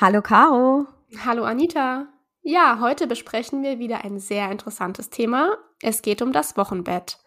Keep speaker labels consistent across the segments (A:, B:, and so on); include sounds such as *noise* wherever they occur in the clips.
A: Hallo Caro.
B: Hallo Anita. Ja, heute besprechen wir wieder ein sehr interessantes Thema. Es geht um das Wochenbett.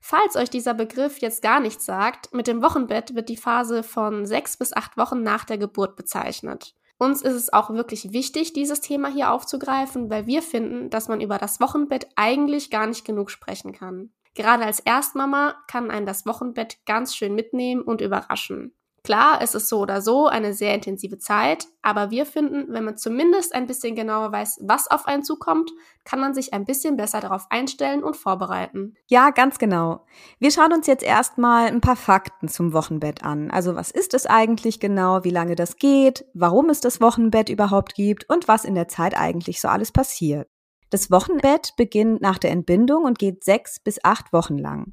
B: Falls euch dieser Begriff jetzt gar nichts sagt, mit dem Wochenbett wird die Phase von sechs bis acht Wochen nach der Geburt bezeichnet. Uns ist es auch wirklich wichtig, dieses Thema hier aufzugreifen, weil wir finden, dass man über das Wochenbett eigentlich gar nicht genug sprechen kann. Gerade als Erstmama kann einen das Wochenbett ganz schön mitnehmen und überraschen. Klar, es ist so oder so eine sehr intensive Zeit, aber wir finden, wenn man zumindest ein bisschen genauer weiß, was auf einen zukommt, kann man sich ein bisschen besser darauf einstellen und vorbereiten.
A: Ja, ganz genau. Wir schauen uns jetzt erstmal ein paar Fakten zum Wochenbett an. Also was ist es eigentlich genau, wie lange das geht, warum es das Wochenbett überhaupt gibt und was in der Zeit eigentlich so alles passiert. Das Wochenbett beginnt nach der Entbindung und geht sechs bis acht Wochen lang.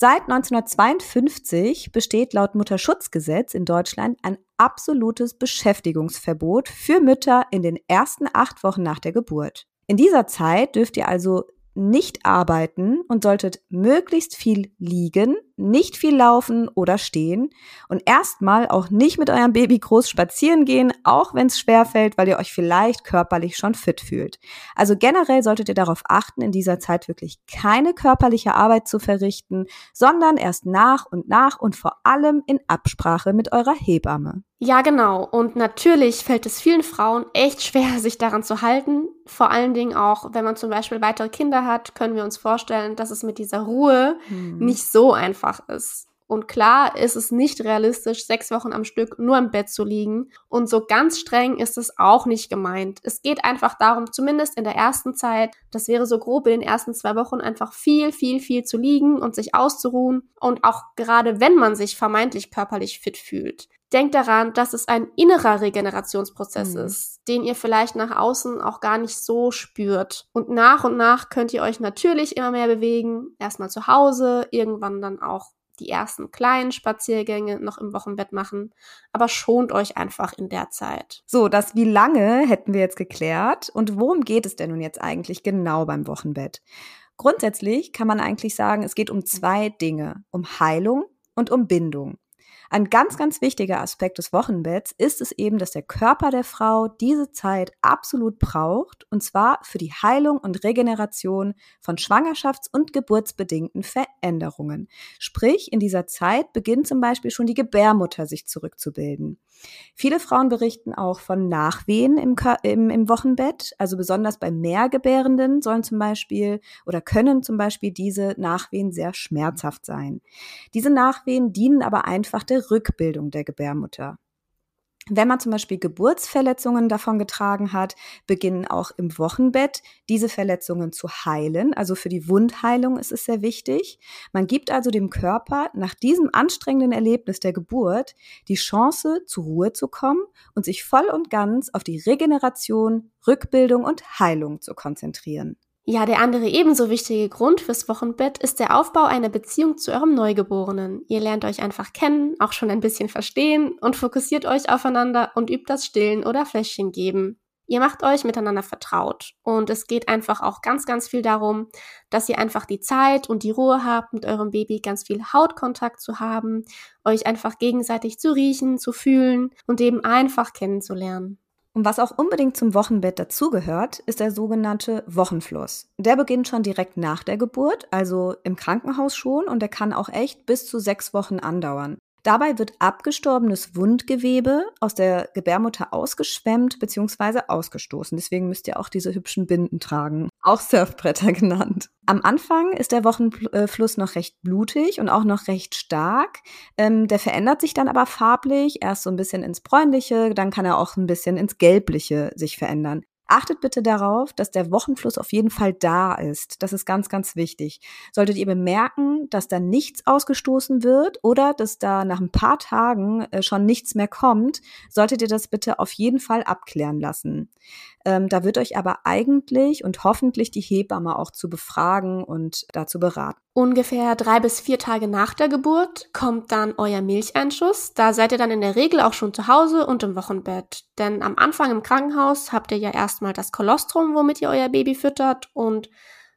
A: Seit 1952 besteht laut Mutterschutzgesetz in Deutschland ein absolutes Beschäftigungsverbot für Mütter in den ersten acht Wochen nach der Geburt. In dieser Zeit dürft ihr also nicht arbeiten und solltet möglichst viel liegen, nicht viel laufen oder stehen und erstmal auch nicht mit eurem Baby groß spazieren gehen, auch wenn es schwer fällt, weil ihr euch vielleicht körperlich schon fit fühlt. Also generell solltet ihr darauf achten, in dieser Zeit wirklich keine körperliche Arbeit zu verrichten, sondern erst nach und nach und vor allem in Absprache mit eurer Hebamme.
B: Ja, genau. Und natürlich fällt es vielen Frauen echt schwer, sich daran zu halten. Vor allen Dingen auch, wenn man zum Beispiel weitere Kinder hat, können wir uns vorstellen, dass es mit dieser Ruhe hm. nicht so einfach ist. Und klar ist es nicht realistisch, sechs Wochen am Stück nur im Bett zu liegen. Und so ganz streng ist es auch nicht gemeint. Es geht einfach darum, zumindest in der ersten Zeit, das wäre so grob in den ersten zwei Wochen, einfach viel, viel, viel zu liegen und sich auszuruhen. Und auch gerade wenn man sich vermeintlich körperlich fit fühlt. Denkt daran, dass es ein innerer Regenerationsprozess mhm. ist, den ihr vielleicht nach außen auch gar nicht so spürt. Und nach und nach könnt ihr euch natürlich immer mehr bewegen. Erstmal zu Hause, irgendwann dann auch die ersten kleinen Spaziergänge noch im Wochenbett machen, aber schont euch einfach in der Zeit.
A: So, das wie lange hätten wir jetzt geklärt und worum geht es denn nun jetzt eigentlich genau beim Wochenbett? Grundsätzlich kann man eigentlich sagen, es geht um zwei Dinge, um Heilung und um Bindung. Ein ganz, ganz wichtiger Aspekt des Wochenbetts ist es eben, dass der Körper der Frau diese Zeit absolut braucht, und zwar für die Heilung und Regeneration von schwangerschafts- und geburtsbedingten Veränderungen. Sprich, in dieser Zeit beginnt zum Beispiel schon die Gebärmutter sich zurückzubilden. Viele Frauen berichten auch von Nachwehen im, im, im Wochenbett. Also besonders bei Mehrgebärenden sollen zum Beispiel oder können zum Beispiel diese Nachwehen sehr schmerzhaft sein. Diese Nachwehen dienen aber einfach der Rückbildung der Gebärmutter. Wenn man zum Beispiel Geburtsverletzungen davon getragen hat, beginnen auch im Wochenbett diese Verletzungen zu heilen. Also für die Wundheilung ist es sehr wichtig. Man gibt also dem Körper nach diesem anstrengenden Erlebnis der Geburt die Chance, zur Ruhe zu kommen und sich voll und ganz auf die Regeneration, Rückbildung und Heilung zu konzentrieren.
B: Ja, der andere ebenso wichtige Grund fürs Wochenbett ist der Aufbau einer Beziehung zu eurem Neugeborenen. Ihr lernt euch einfach kennen, auch schon ein bisschen verstehen und fokussiert euch aufeinander und übt das Stillen oder Fläschchen geben. Ihr macht euch miteinander vertraut und es geht einfach auch ganz, ganz viel darum, dass ihr einfach die Zeit und die Ruhe habt, mit eurem Baby ganz viel Hautkontakt zu haben, euch einfach gegenseitig zu riechen, zu fühlen und eben einfach kennenzulernen.
A: Und was auch unbedingt zum Wochenbett dazugehört, ist der sogenannte Wochenfluss. Der beginnt schon direkt nach der Geburt, also im Krankenhaus schon, und der kann auch echt bis zu sechs Wochen andauern. Dabei wird abgestorbenes Wundgewebe aus der Gebärmutter ausgeschwemmt bzw. ausgestoßen. Deswegen müsst ihr auch diese hübschen Binden tragen, auch Surfbretter *laughs* genannt. Am Anfang ist der Wochenfluss noch recht blutig und auch noch recht stark. Ähm, der verändert sich dann aber farblich, erst so ein bisschen ins Bräunliche, dann kann er auch ein bisschen ins Gelbliche sich verändern. Achtet bitte darauf, dass der Wochenfluss auf jeden Fall da ist. Das ist ganz, ganz wichtig. Solltet ihr bemerken, dass da nichts ausgestoßen wird oder dass da nach ein paar Tagen äh, schon nichts mehr kommt, solltet ihr das bitte auf jeden Fall abklären lassen. Ähm, da wird euch aber eigentlich und hoffentlich die Hebamme auch zu befragen und dazu beraten.
B: Ungefähr drei bis vier Tage nach der Geburt kommt dann euer Milcheinschuss. Da seid ihr dann in der Regel auch schon zu Hause und im Wochenbett. Denn am Anfang im Krankenhaus habt ihr ja erstmal das Kolostrum, womit ihr euer Baby füttert. Und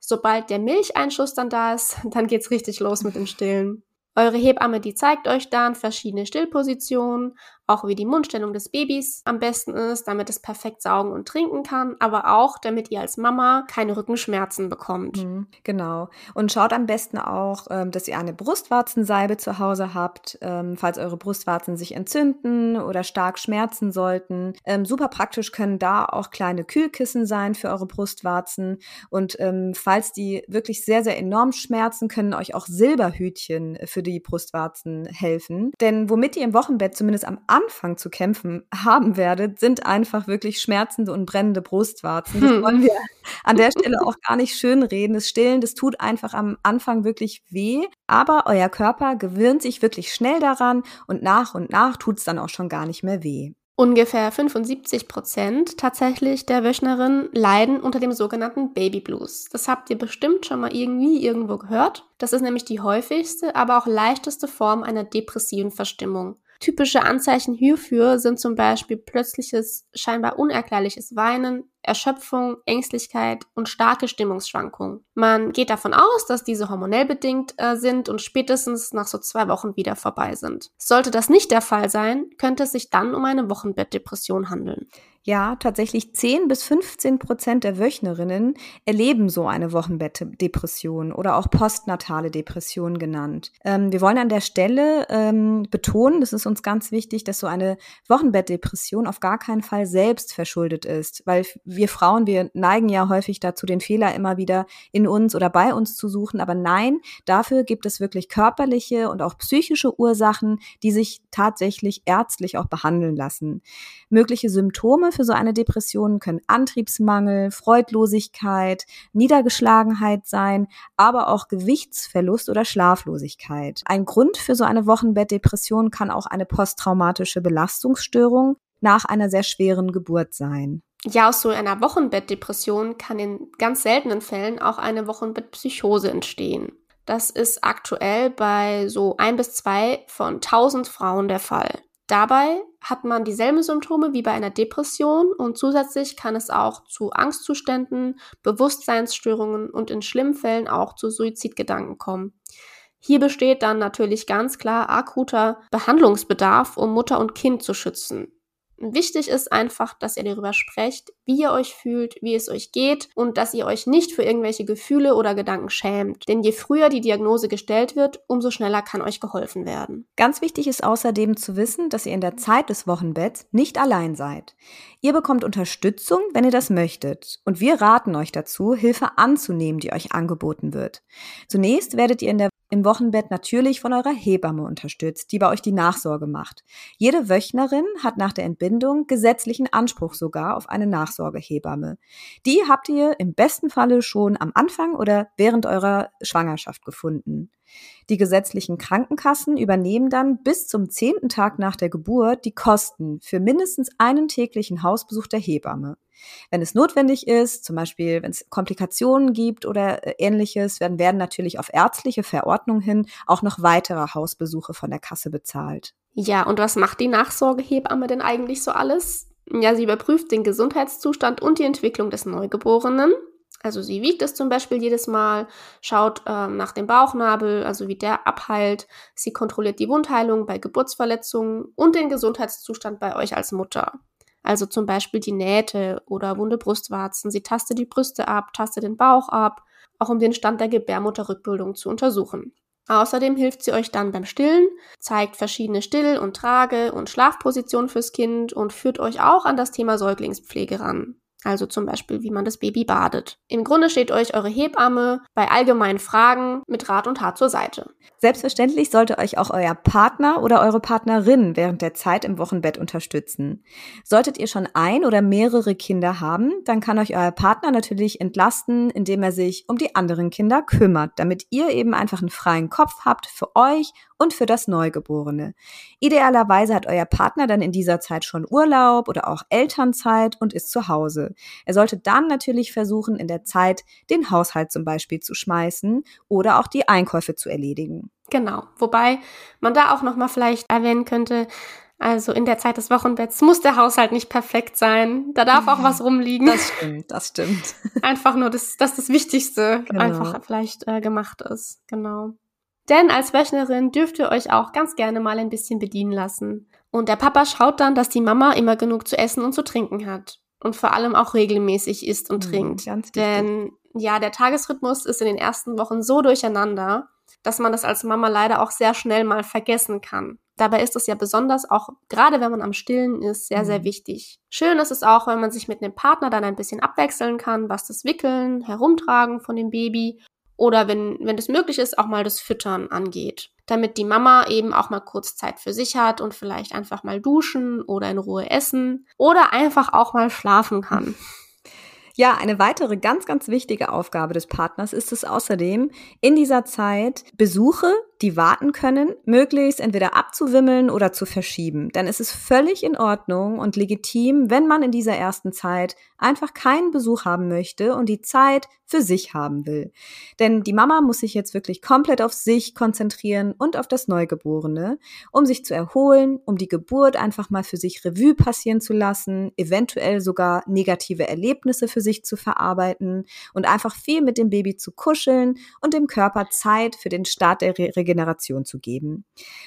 B: sobald der Milcheinschuss dann da ist, *laughs* dann geht's richtig los mit dem Stillen. Eure Hebamme, die zeigt euch dann verschiedene Stillpositionen, auch wie die Mundstellung des Babys am besten ist, damit es perfekt saugen und trinken kann, aber auch, damit ihr als Mama keine Rückenschmerzen bekommt.
A: Mhm, genau. Und schaut am besten auch, ähm, dass ihr eine Brustwarzensalbe zu Hause habt, ähm, falls eure Brustwarzen sich entzünden oder stark schmerzen sollten. Ähm, super praktisch können da auch kleine Kühlkissen sein für eure Brustwarzen. Und falls die wirklich sehr, sehr enorm schmerzen, können euch auch Silberhütchen für die Brustwarzen helfen. Denn womit ihr im Wochenbett zumindest am Anfang zu kämpfen haben werdet, sind einfach wirklich schmerzende und brennende Brustwarzen. Das hm. wollen wir *laughs* an der Stelle auch gar nicht schön reden. Das Stillen, das tut einfach am Anfang wirklich weh. Aber euer Körper gewöhnt sich wirklich schnell daran und nach und nach tut es dann auch schon gar nicht mehr weh.
B: Ungefähr 75 Prozent tatsächlich der Wöchnerinnen leiden unter dem sogenannten Baby Blues. Das habt ihr bestimmt schon mal irgendwie irgendwo gehört. Das ist nämlich die häufigste, aber auch leichteste Form einer depressiven Verstimmung. Typische Anzeichen hierfür sind zum Beispiel plötzliches, scheinbar unerklärliches Weinen, Erschöpfung, Ängstlichkeit und starke Stimmungsschwankungen. Man geht davon aus, dass diese hormonell bedingt äh, sind und spätestens nach so zwei Wochen wieder vorbei sind. Sollte das nicht der Fall sein, könnte es sich dann um eine Wochenbettdepression handeln.
A: Ja, tatsächlich 10 bis 15 Prozent der Wöchnerinnen erleben so eine Wochenbettdepression oder auch postnatale Depression genannt. Ähm, wir wollen an der Stelle ähm, betonen, das ist uns ganz wichtig, dass so eine Wochenbettdepression auf gar keinen Fall selbst verschuldet ist, weil wir Frauen, wir neigen ja häufig dazu, den Fehler immer wieder in uns oder bei uns zu suchen. Aber nein, dafür gibt es wirklich körperliche und auch psychische Ursachen, die sich tatsächlich ärztlich auch behandeln lassen. Mögliche Symptome für so eine Depression können Antriebsmangel, Freudlosigkeit, Niedergeschlagenheit sein, aber auch Gewichtsverlust oder Schlaflosigkeit. Ein Grund für so eine Wochenbettdepression kann auch eine posttraumatische Belastungsstörung nach einer sehr schweren Geburt sein.
B: Ja, aus so einer Wochenbettdepression kann in ganz seltenen Fällen auch eine Wochenbettpsychose entstehen. Das ist aktuell bei so ein bis zwei von tausend Frauen der Fall. Dabei hat man dieselben Symptome wie bei einer Depression und zusätzlich kann es auch zu Angstzuständen, Bewusstseinsstörungen und in schlimmen Fällen auch zu Suizidgedanken kommen. Hier besteht dann natürlich ganz klar akuter Behandlungsbedarf, um Mutter und Kind zu schützen. Wichtig ist einfach, dass ihr darüber sprecht, wie ihr euch fühlt, wie es euch geht und dass ihr euch nicht für irgendwelche Gefühle oder Gedanken schämt. Denn je früher die Diagnose gestellt wird, umso schneller kann euch geholfen werden.
A: Ganz wichtig ist außerdem zu wissen, dass ihr in der Zeit des Wochenbetts nicht allein seid. Ihr bekommt Unterstützung, wenn ihr das möchtet. Und wir raten euch dazu, Hilfe anzunehmen, die euch angeboten wird. Zunächst werdet ihr in der im Wochenbett natürlich von eurer Hebamme unterstützt, die bei euch die Nachsorge macht. Jede Wöchnerin hat nach der Entbindung gesetzlichen Anspruch sogar auf eine Nachsorgehebamme. Die habt ihr im besten Falle schon am Anfang oder während eurer Schwangerschaft gefunden. Die gesetzlichen Krankenkassen übernehmen dann bis zum zehnten Tag nach der Geburt die Kosten für mindestens einen täglichen Hausbesuch der Hebamme. Wenn es notwendig ist, zum Beispiel wenn es Komplikationen gibt oder äh, ähnliches, dann werden natürlich auf ärztliche Verordnung hin auch noch weitere Hausbesuche von der Kasse bezahlt.
B: Ja, und was macht die Nachsorgehebamme denn eigentlich so alles? Ja, sie überprüft den Gesundheitszustand und die Entwicklung des Neugeborenen. Also sie wiegt es zum Beispiel jedes Mal, schaut ähm, nach dem Bauchnabel, also wie der abheilt. Sie kontrolliert die Wundheilung bei Geburtsverletzungen und den Gesundheitszustand bei euch als Mutter. Also zum Beispiel die Nähte oder wunde Brustwarzen. Sie tastet die Brüste ab, tastet den Bauch ab, auch um den Stand der Gebärmutterrückbildung zu untersuchen. Außerdem hilft sie euch dann beim Stillen, zeigt verschiedene Still- und Trage- und Schlafpositionen fürs Kind und führt euch auch an das Thema Säuglingspflege ran. Also zum Beispiel, wie man das Baby badet. Im Grunde steht euch eure Hebamme bei allgemeinen Fragen mit Rat und Tat zur Seite.
A: Selbstverständlich sollte euch auch euer Partner oder eure Partnerin während der Zeit im Wochenbett unterstützen. Solltet ihr schon ein oder mehrere Kinder haben, dann kann euch euer Partner natürlich entlasten, indem er sich um die anderen Kinder kümmert, damit ihr eben einfach einen freien Kopf habt für euch und für das Neugeborene. Idealerweise hat euer Partner dann in dieser Zeit schon Urlaub oder auch Elternzeit und ist zu Hause. Er sollte dann natürlich versuchen, in der Zeit den Haushalt zum Beispiel zu schmeißen oder auch die Einkäufe zu erledigen.
B: Genau. Wobei man da auch nochmal vielleicht erwähnen könnte, also in der Zeit des Wochenbetts muss der Haushalt nicht perfekt sein. Da darf auch was rumliegen.
A: Das stimmt, das stimmt.
B: Einfach nur, dass, dass das Wichtigste genau. einfach vielleicht äh, gemacht ist. Genau. Denn als Wöchnerin dürft ihr euch auch ganz gerne mal ein bisschen bedienen lassen. Und der Papa schaut dann, dass die Mama immer genug zu essen und zu trinken hat. Und vor allem auch regelmäßig isst und mhm, trinkt. Denn ja, der Tagesrhythmus ist in den ersten Wochen so durcheinander, dass man das als Mama leider auch sehr schnell mal vergessen kann. Dabei ist es ja besonders auch, gerade wenn man am Stillen ist, sehr, sehr mhm. wichtig. Schön ist es auch, wenn man sich mit einem Partner dann ein bisschen abwechseln kann, was das Wickeln, Herumtragen von dem Baby oder wenn, wenn es möglich ist, auch mal das Füttern angeht. Damit die Mama eben auch mal kurz Zeit für sich hat und vielleicht einfach mal duschen oder in Ruhe essen oder einfach auch mal schlafen kann. *laughs*
A: Ja, eine weitere ganz, ganz wichtige Aufgabe des Partners ist es außerdem, in dieser Zeit Besuche die warten können, möglichst entweder abzuwimmeln oder zu verschieben. Denn es ist völlig in Ordnung und legitim, wenn man in dieser ersten Zeit einfach keinen Besuch haben möchte und die Zeit für sich haben will. Denn die Mama muss sich jetzt wirklich komplett auf sich konzentrieren und auf das Neugeborene, um sich zu erholen, um die Geburt einfach mal für sich Revue passieren zu lassen, eventuell sogar negative Erlebnisse für sich zu verarbeiten und einfach viel mit dem Baby zu kuscheln und dem Körper Zeit für den Start der Re Regeneration zu geben.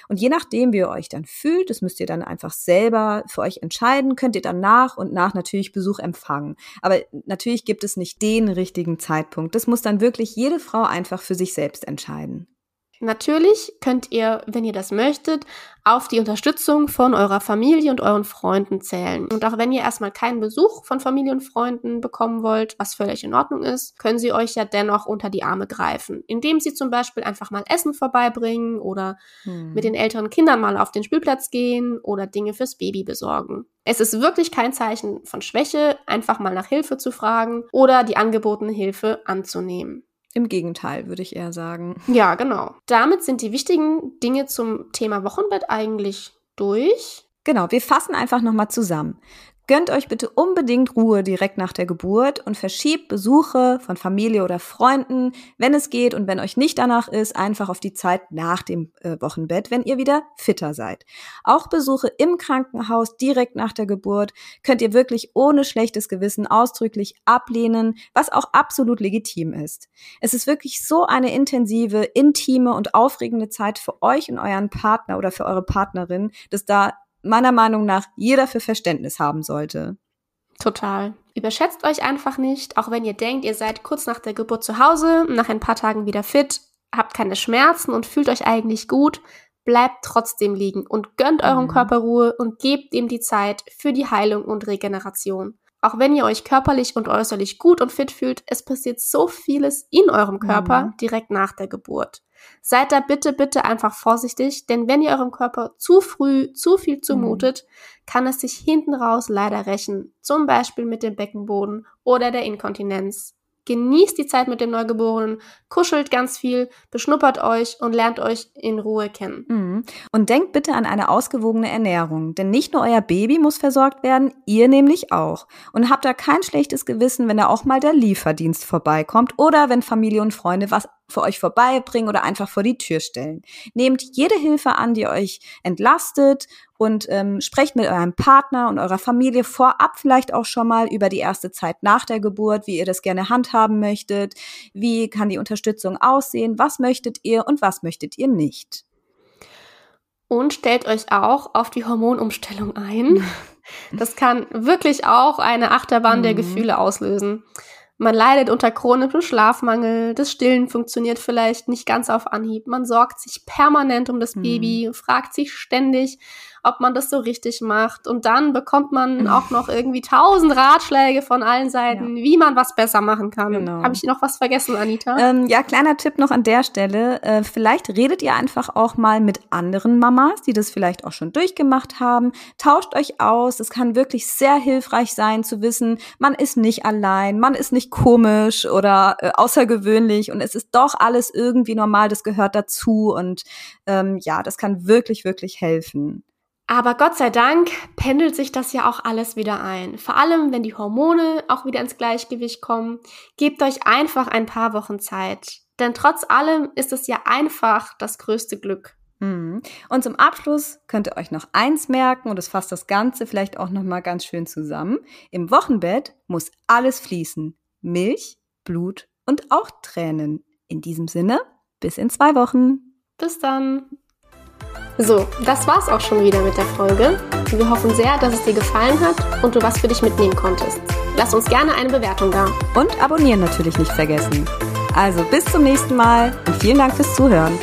A: Und je nachdem, wie ihr euch dann fühlt, das müsst ihr dann einfach selber für euch entscheiden, könnt ihr dann nach und nach natürlich Besuch empfangen. Aber natürlich gibt es nicht den richtigen Zeitpunkt. Das muss dann wirklich jede Frau einfach für sich selbst entscheiden.
B: Natürlich könnt ihr, wenn ihr das möchtet, auf die Unterstützung von eurer Familie und euren Freunden zählen. Und auch wenn ihr erstmal keinen Besuch von Familie und Freunden bekommen wollt, was völlig in Ordnung ist, können sie euch ja dennoch unter die Arme greifen, indem sie zum Beispiel einfach mal Essen vorbeibringen oder hm. mit den älteren Kindern mal auf den Spielplatz gehen oder Dinge fürs Baby besorgen. Es ist wirklich kein Zeichen von Schwäche, einfach mal nach Hilfe zu fragen oder die angebotene Hilfe anzunehmen.
A: Im Gegenteil, würde ich eher sagen.
B: Ja, genau. Damit sind die wichtigen Dinge zum Thema Wochenbett eigentlich durch.
A: Genau, wir fassen einfach nochmal zusammen. Gönnt euch bitte unbedingt Ruhe direkt nach der Geburt und verschiebt Besuche von Familie oder Freunden, wenn es geht und wenn euch nicht danach ist, einfach auf die Zeit nach dem äh, Wochenbett, wenn ihr wieder fitter seid. Auch Besuche im Krankenhaus direkt nach der Geburt könnt ihr wirklich ohne schlechtes Gewissen ausdrücklich ablehnen, was auch absolut legitim ist. Es ist wirklich so eine intensive, intime und aufregende Zeit für euch und euren Partner oder für eure Partnerin, dass da meiner Meinung nach jeder für Verständnis haben sollte.
B: Total. Überschätzt euch einfach nicht, auch wenn ihr denkt, ihr seid kurz nach der Geburt zu Hause, nach ein paar Tagen wieder fit, habt keine Schmerzen und fühlt euch eigentlich gut, bleibt trotzdem liegen und gönnt eurem mhm. Körper Ruhe und gebt ihm die Zeit für die Heilung und Regeneration. Auch wenn ihr euch körperlich und äußerlich gut und fit fühlt, es passiert so vieles in eurem Körper mhm. direkt nach der Geburt. Seid da bitte, bitte einfach vorsichtig, denn wenn ihr eurem Körper zu früh zu viel zumutet, mhm. kann es sich hinten raus leider rächen. Zum Beispiel mit dem Beckenboden oder der Inkontinenz. Genießt die Zeit mit dem Neugeborenen, kuschelt ganz viel, beschnuppert euch und lernt euch in Ruhe kennen.
A: Mhm. Und denkt bitte an eine ausgewogene Ernährung, denn nicht nur euer Baby muss versorgt werden, ihr nämlich auch. Und habt da kein schlechtes Gewissen, wenn da auch mal der Lieferdienst vorbeikommt oder wenn Familie und Freunde was für euch vorbeibringen oder einfach vor die Tür stellen. Nehmt jede Hilfe an, die euch entlastet und ähm, sprecht mit eurem Partner und eurer Familie vorab vielleicht auch schon mal über die erste Zeit nach der Geburt, wie ihr das gerne handhaben möchtet, wie kann die Unterstützung aussehen, was möchtet ihr und was möchtet ihr nicht.
B: Und stellt euch auch auf die Hormonumstellung ein. *laughs* Das kann wirklich auch eine Achterbahn der mhm. Gefühle auslösen. Man leidet unter chronischem Schlafmangel, das Stillen funktioniert vielleicht nicht ganz auf Anhieb, man sorgt sich permanent um das mhm. Baby, fragt sich ständig, ob man das so richtig macht. Und dann bekommt man *laughs* auch noch irgendwie tausend Ratschläge von allen Seiten, ja. wie man was besser machen kann. Genau. Habe ich noch was vergessen, Anita?
A: Ähm, ja, kleiner Tipp noch an der Stelle. Äh, vielleicht redet ihr einfach auch mal mit anderen Mamas, die das vielleicht auch schon durchgemacht haben. Tauscht euch aus. Es kann wirklich sehr hilfreich sein zu wissen, man ist nicht allein, man ist nicht komisch oder äh, außergewöhnlich und es ist doch alles irgendwie normal, das gehört dazu und ähm, ja, das kann wirklich, wirklich helfen.
B: Aber Gott sei Dank pendelt sich das ja auch alles wieder ein. Vor allem, wenn die Hormone auch wieder ins Gleichgewicht kommen. Gebt euch einfach ein paar Wochen Zeit. Denn trotz allem ist es ja einfach das größte Glück.
A: Mhm. Und zum Abschluss könnt ihr euch noch eins merken und es fasst das Ganze vielleicht auch noch mal ganz schön zusammen. Im Wochenbett muss alles fließen. Milch, Blut und auch Tränen. In diesem Sinne, bis in zwei Wochen.
B: Bis dann. So, das war's auch schon wieder mit der Folge. Wir hoffen sehr, dass es dir gefallen hat und du was für dich mitnehmen konntest. Lass uns gerne eine Bewertung da.
A: Und abonnieren natürlich nicht vergessen. Also bis zum nächsten Mal und vielen Dank fürs Zuhören.